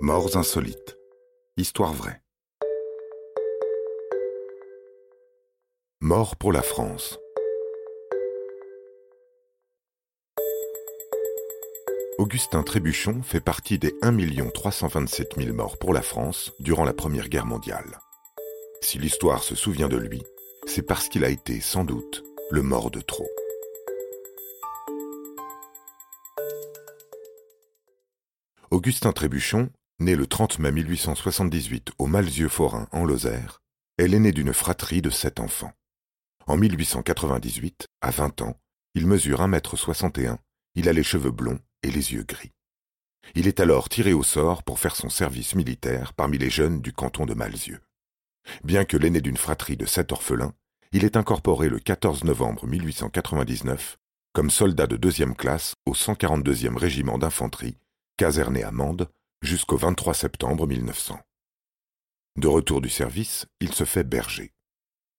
Morts insolites. Histoire vraie. Mort pour la France. Augustin Trébuchon fait partie des 1 327 000 morts pour la France durant la Première Guerre mondiale. Si l'histoire se souvient de lui, c'est parce qu'il a été, sans doute, le mort de trop. Augustin Trébuchon, né le 30 mai 1878 au Malzieu-Forain en Lozère, est l'aîné d'une fratrie de sept enfants. En 1898, à 20 ans, il mesure 1m61, il a les cheveux blonds et les yeux gris. Il est alors tiré au sort pour faire son service militaire parmi les jeunes du canton de Malzieu. Bien que l'aîné d'une fratrie de sept orphelins, il est incorporé le 14 novembre 1899 comme soldat de deuxième classe au 142e régiment d'infanterie caserné à Mende jusqu'au 23 septembre 1900. De retour du service, il se fait berger.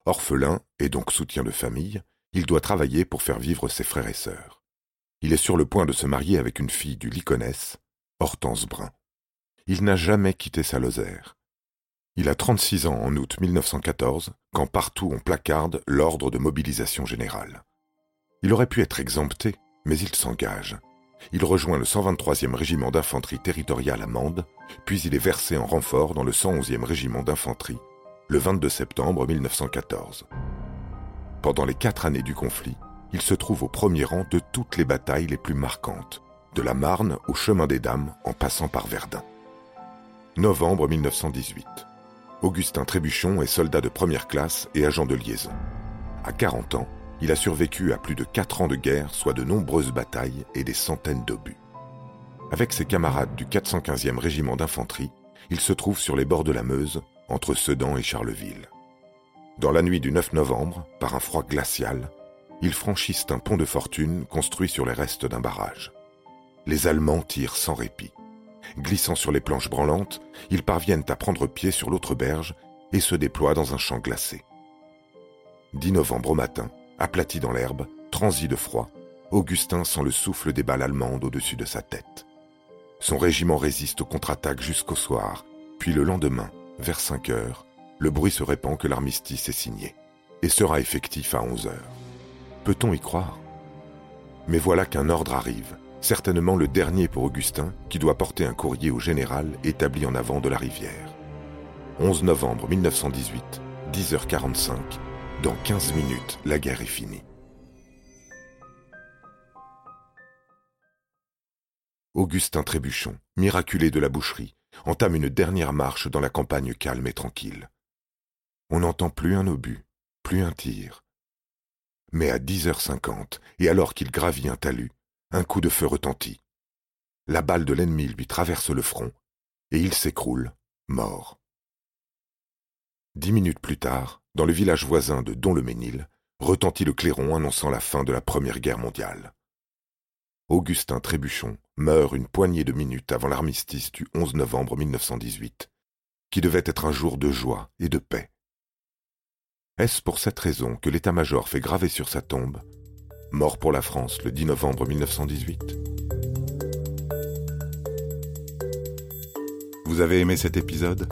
Orphelin et donc soutien de famille, il doit travailler pour faire vivre ses frères et sœurs. Il est sur le point de se marier avec une fille du Lyconès, Hortense Brun. Il n'a jamais quitté sa Lozère. Il a 36 ans en août 1914, quand partout on placarde l'ordre de mobilisation générale. Il aurait pu être exempté, mais il s'engage il rejoint le 123e régiment d'infanterie territoriale Mende, puis il est versé en renfort dans le 111e régiment d'infanterie le 22 septembre 1914. Pendant les quatre années du conflit, il se trouve au premier rang de toutes les batailles les plus marquantes, de la Marne au chemin des Dames en passant par Verdun. Novembre 1918. Augustin Trébuchon est soldat de première classe et agent de liaison. À 40 ans, il a survécu à plus de quatre ans de guerre, soit de nombreuses batailles et des centaines d'obus. Avec ses camarades du 415e régiment d'infanterie, il se trouve sur les bords de la Meuse, entre Sedan et Charleville. Dans la nuit du 9 novembre, par un froid glacial, ils franchissent un pont de fortune construit sur les restes d'un barrage. Les Allemands tirent sans répit. Glissant sur les planches branlantes, ils parviennent à prendre pied sur l'autre berge et se déploient dans un champ glacé. 10 novembre au matin, Aplati dans l'herbe, transi de froid, Augustin sent le souffle des balles allemandes au-dessus de sa tête. Son régiment résiste aux contre-attaques jusqu'au soir, puis le lendemain, vers 5 heures, le bruit se répand que l'armistice est signé et sera effectif à 11 heures. Peut-on y croire? Mais voilà qu'un ordre arrive, certainement le dernier pour Augustin, qui doit porter un courrier au général établi en avant de la rivière. 11 novembre 1918, 10h45, dans 15 minutes, la guerre est finie. Augustin Trébuchon, miraculé de la boucherie, entame une dernière marche dans la campagne calme et tranquille. On n'entend plus un obus, plus un tir. Mais à 10h50, et alors qu'il gravit un talus, un coup de feu retentit. La balle de l'ennemi lui traverse le front, et il s'écroule, mort. Dix minutes plus tard, dans le village voisin de Don-le-Ménil, retentit le clairon annonçant la fin de la Première Guerre mondiale. Augustin Trébuchon meurt une poignée de minutes avant l'armistice du 11 novembre 1918, qui devait être un jour de joie et de paix. Est-ce pour cette raison que l'état-major fait graver sur sa tombe? Mort pour la France le 10 novembre 1918 Vous avez aimé cet épisode?